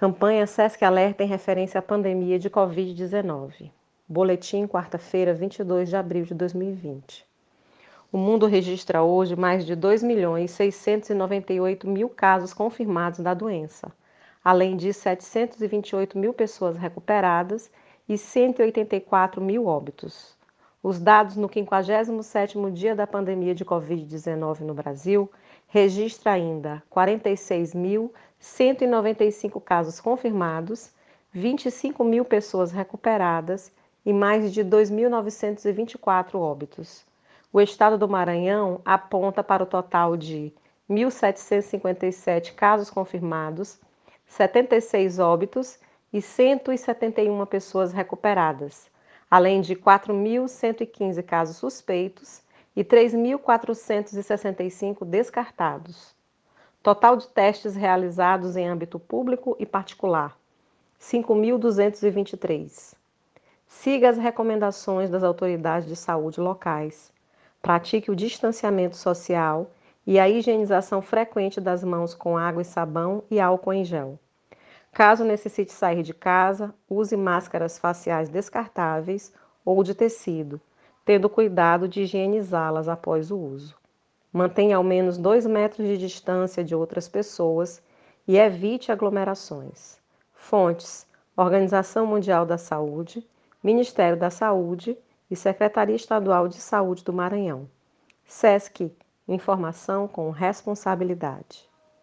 Campanha SESC Alerta em referência à pandemia de Covid-19. Boletim, quarta-feira, 22 de abril de 2020. O mundo registra hoje mais de 2 milhões 698 mil casos confirmados da doença, além de 728 mil pessoas recuperadas e 184 mil óbitos. Os dados no 57º dia da pandemia de Covid-19 no Brasil registra ainda 46.195 casos confirmados, 25 mil pessoas recuperadas e mais de 2.924 óbitos. O estado do Maranhão aponta para o total de 1.757 casos confirmados, 76 óbitos e 171 pessoas recuperadas, além de 4.115 casos suspeitos e 3.465 descartados. Total de testes realizados em âmbito público e particular: 5.223. Siga as recomendações das autoridades de saúde locais. Pratique o distanciamento social e a higienização frequente das mãos com água e sabão e álcool em gel. Caso necessite sair de casa, use máscaras faciais descartáveis ou de tecido tendo cuidado de higienizá-las após o uso. Mantenha ao menos 2 metros de distância de outras pessoas e evite aglomerações. Fontes: Organização Mundial da Saúde, Ministério da Saúde e Secretaria Estadual de Saúde do Maranhão. SESC Informação com responsabilidade.